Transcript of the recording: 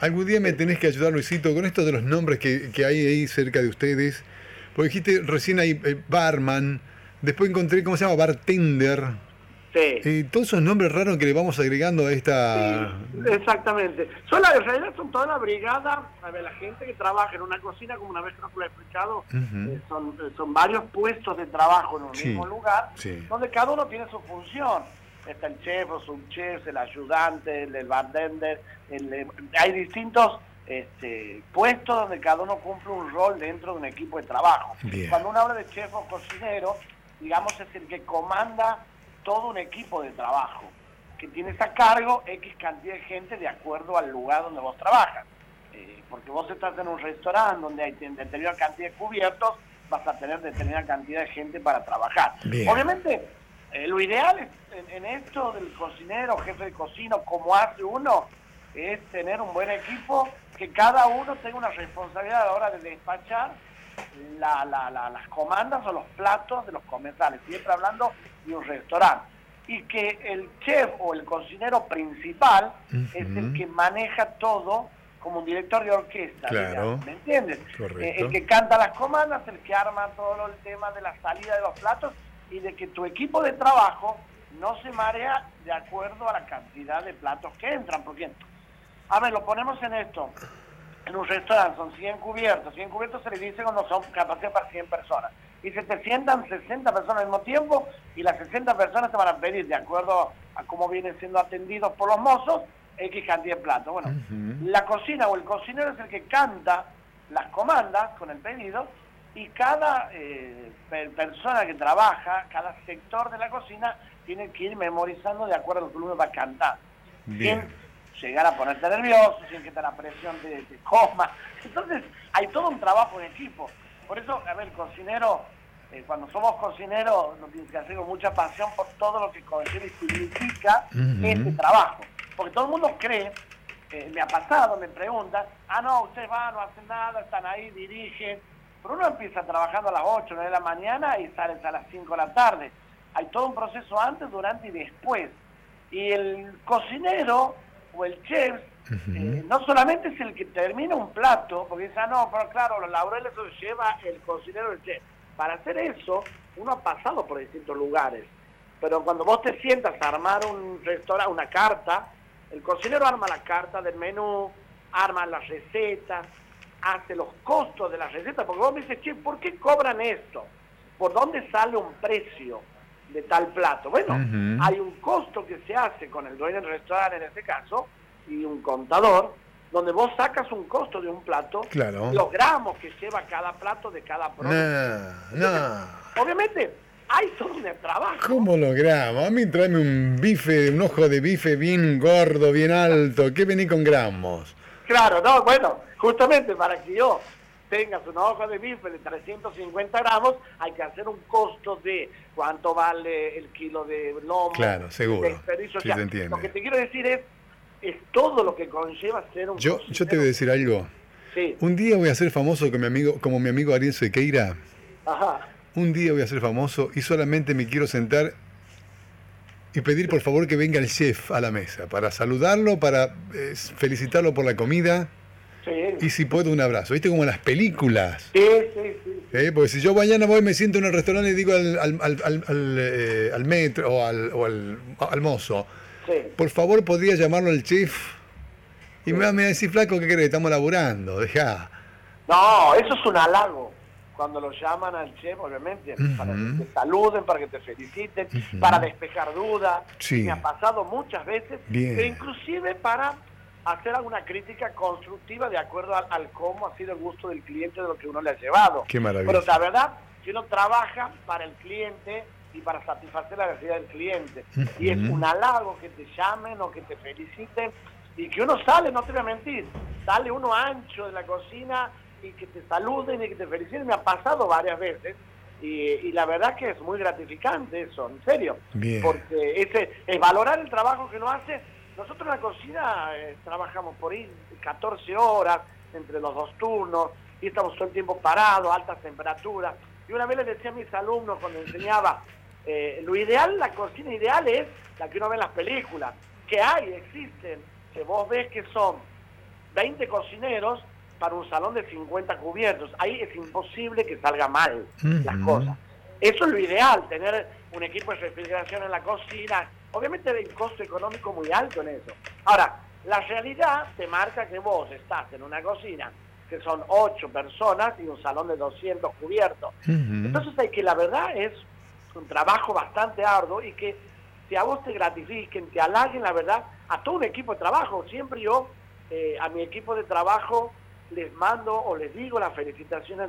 Algún día me tenés que ayudar, Luisito, con esto de los nombres que, que hay ahí cerca de ustedes. Porque dijiste recién ahí eh, barman, después encontré, ¿cómo se llama? Bartender. Sí. Y todos esos nombres raros que le vamos agregando a esta... Sí, exactamente. Son la, en realidad son toda la brigada, a ver, la gente que trabaja en una cocina, como una vez que nos lo he explicado, eh, son, eh, son varios puestos de trabajo en un Sí, mismo lugar, sí. donde cada uno tiene su función. Está el chef o subchef, el ayudante, el, bartender, el, hay distintos este, puestos donde cada uno cumple un rol dentro de un equipo de trabajo. Bien. Cuando uno habla de chef o cocinero, digamos es el que comanda todo un equipo de trabajo, que tienes a cargo X cantidad de gente de acuerdo al lugar donde vos trabajas. Eh, porque vos estás en un restaurante donde hay determinada cantidad de cubiertos, vas a tener determinada cantidad de gente para trabajar. Bien. Obviamente, eh, lo ideal es, en, en esto del cocinero, jefe de cocina, como hace uno, es tener un buen equipo, que cada uno tenga una responsabilidad a la hora de despachar la- la- la- las comandas o los platos de los comensales, siempre hablando de un restaurante. Y que el chef o el cocinero principal es el que maneja todo como un director de orquesta. Claro. ¿Me entiendes? Eh, el que canta las comandas, el que arma todo el tema de la salida de los platos y de que tu equipo de trabajo no se marea de acuerdo a la cantidad de platos que entran. Porque, a ver, lo ponemos en esto. En un restaurante son 100 cubiertos. 100 cubiertos se les dice cuando son capacidad para 100 personas. Y se te sientan 60 personas al mismo tiempo y las 60 personas te van a pedir, de acuerdo a cómo vienen siendo atendidos por los mozos, X cantidad de platos. Bueno, la cocina o el cocinero es el que canta las comandas con el pedido y cada eh, per- persona que trabaja, cada sector de la cocina, tiene que ir memorizando de acuerdo a lo que uno va a cantar. Bien. Sin llegar a ponerte nervioso, sin que te la presión de, coma. Entonces, hay todo un trabajo en equipo. Por eso, a ver, cocinero, eh, cuando somos cocineros, nos tiene que hacer con mucha pasión por todo lo que conlleva y significa Ujú. este trabajo. Porque todo el mundo cree, eh, me ha pasado, me preguntan, ah, no, ustedes van, no hacen nada, están ahí, dirigen. Pero uno empieza trabajando a las 8, 9 de la mañana y sale a las 5 de la tarde. Hay todo un proceso antes, durante y después. Y el cocinero o el chef eh, no solamente es el que termina un plato, porque dice, ah, no, pero claro, los laureles los lleva el cocinero o el chef. Para hacer eso, uno ha pasado por distintos lugares. Pero cuando vos te sientas a armar un restaurante, una carta, el cocinero arma la carta del menú, arma las recetas, hace los costos de las recetas, porque vos me dices, che, ¿por qué cobran esto? ¿Por dónde sale un precio de tal plato? Bueno, hay un costo que se hace con el dueño del restaurante en este caso, y un contador, donde vos sacas un costo de un plato, Claro. los gramos que lleva cada plato de cada producto. No, no. Obviamente, hay todo un trabajo. ¿Cómo logramos? A mí tráeme un bife, un ojo de bife bien gordo, bien alto. ¿Qué vení con gramos? Claro, no, bueno, justamente para que yo tengas una hoja de bife de 350 gramos, hay que hacer un costo de cuánto vale el kilo de lomo. Claro, seguro. de desperdicio. O Sí, sea, se. Lo que te quiero decir es, es todo lo que conlleva ser un Yo, yo te voy a decir algo. Sí, Un día voy a ser famoso como mi amigo, como mi amigo Ariel Sequeira. ajá. Un día voy a ser famoso y solamente me quiero sentar y pedir por favor que venga el chef a la mesa para saludarlo, para eh, felicitarlo por la comida Sí, y si puedo un abrazo. ¿Viste como en las películas? sí, sí, sí. ¿Eh? Porque si yo mañana voy, me siento en el restaurante y digo al, al, al, al- al, eh, al metro o, al, o al, al mozo, sí. por favor podría llamarlo al chef. Y me va me va a decir, flaco, ¿qué crees? Estamos laburando, dejá. No, eso es un halago. Cuando lo llaman al chef, obviamente, para que te saluden, para que te feliciten, Ujú. para despejar dudas. Sí. Me ha pasado muchas veces, Bien. pero inclusive para hacer alguna crítica constructiva de acuerdo al, al cómo ha sido el gusto del cliente de lo que uno le ha llevado. Qué maravilla. Pero la verdad, que uno trabaja para el cliente y para satisfacer la necesidad del cliente. Y es un halago que te llamen o que te feliciten y que uno sale, no te voy a mentir, sale uno ancho de la cocina y que te saluden y que te feliciten. Me ha pasado varias veces y, y la verdad que es muy gratificante eso, en serio. Bien. Porque ese, es valorar el trabajo que uno hace. Nosotros en la cocina eh, trabajamos por ahí 14 horas entre los dos turnos y estamos todo el tiempo parados, altas temperaturas. Y una vez les decía a mis alumnos cuando enseñaba, eh, lo ideal, la cocina ideal es la que uno ve en las películas, que hay, existen, que vos ves que son 20 cocineros para un salón de 50 cubiertos. Ahí es imposible que salga mal las cosas. Eso es lo ideal, tener un equipo de refrigeración en la cocina. Obviamente hay un costo económico muy alto en eso. Ahora, la realidad te marca que vos estás en una cocina que son 8 personas y un salón de 200 cubiertos. Entonces hay que la verdad es un trabajo bastante arduo y que si a vos te gratifiquen, te halaguen la verdad a todo un equipo de trabajo. Siempre yo eh, a mi equipo de trabajo les mando o les digo las felicitaciones